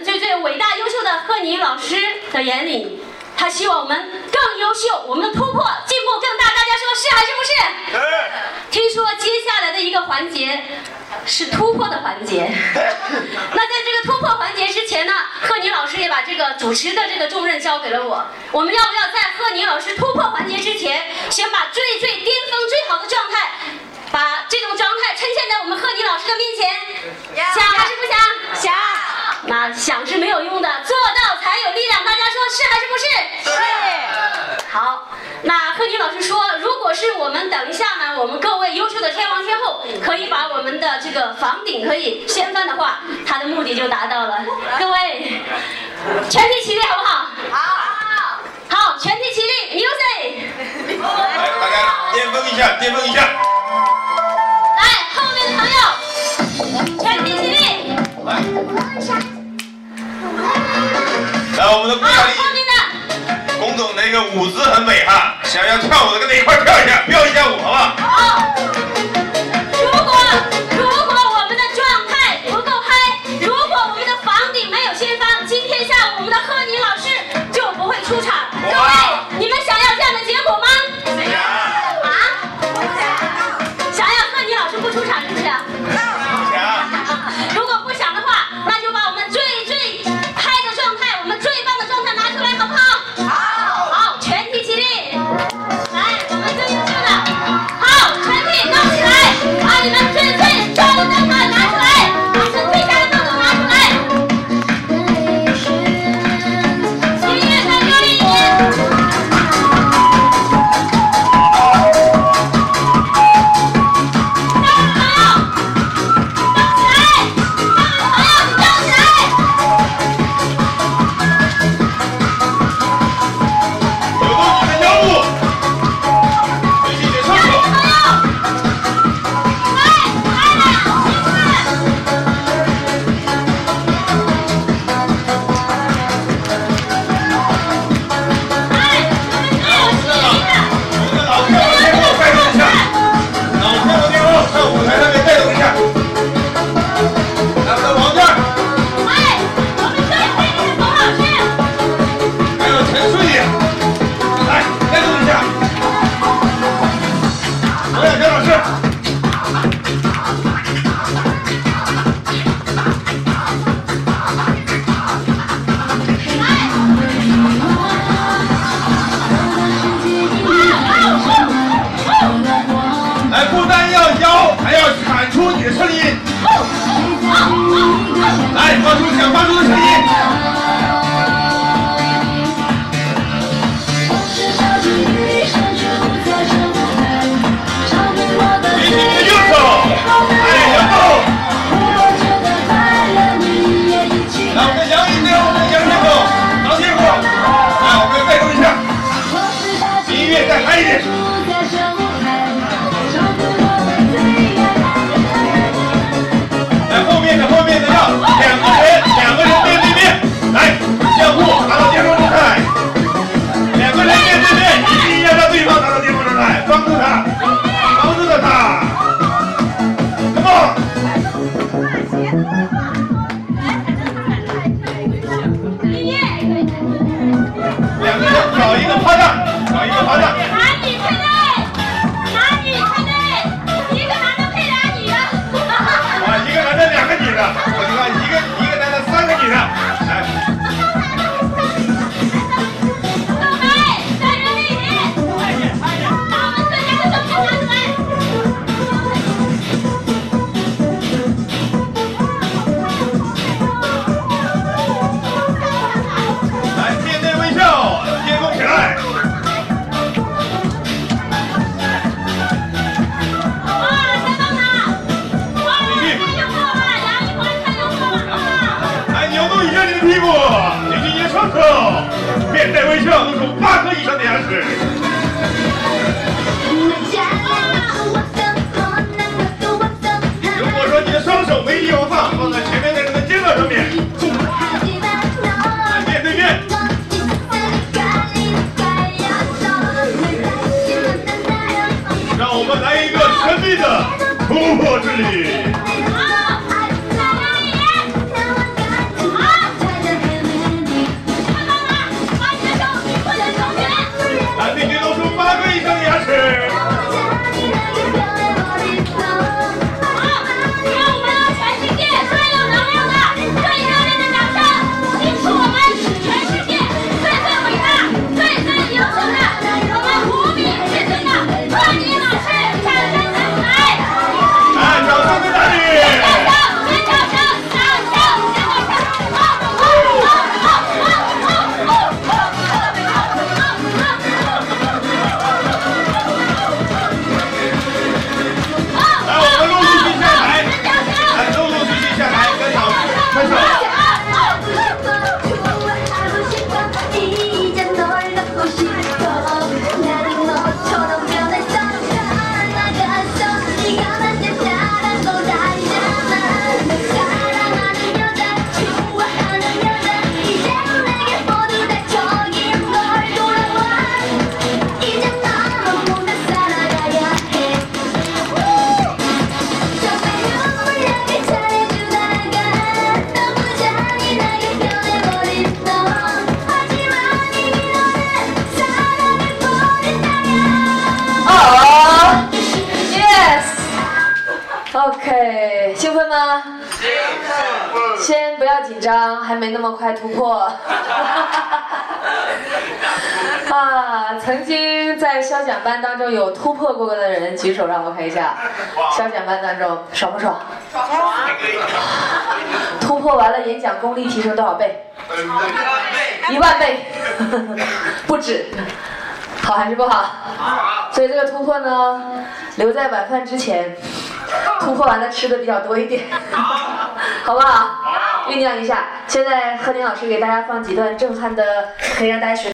最最伟大优秀的贺宁老师的眼里，他希望我们更优秀，我们的突破进步更大。大家说是还是不是？是。听说接下来的一个环节是突破的环节。那在这个突破环节之前呢，贺宁老师也把这个主持的这个重任交给了我。我们要不要在贺宁老师突破环节之前，先把最最巅峰最好的。讲是没有用的，做到才有力量。大家说是还是不是？是。好，那贺军老师说，如果是我们等一下呢，我们各位优秀的天王天后可以把我们的这个房顶可以掀翻的话，他的目的就达到了。各位，全体起立好不好？好好。全体起立，music。大家，巅峰一下，巅峰一下。我们的顾小丽。好，放龚总那个舞姿很美哈，想要跳舞的跟他一块跳一下，飙一下舞，好不好？好。拿出来 Vai, faz música, faz música! Англии. OK，兴奋吗？兴奋先不要紧张，还没那么快突破。啊，曾经在肖奖班当中有突破过的人举手，让我看一下。肖奖班当中爽不爽？突破完了，演讲功力提升多少倍？一万倍，不止。好还是不好？所以这个突破呢，留在晚饭之前，突破完了吃的比较多一点，好不好？酝酿一下。现在贺宁老师给大家放几段震撼的，可以让大家学。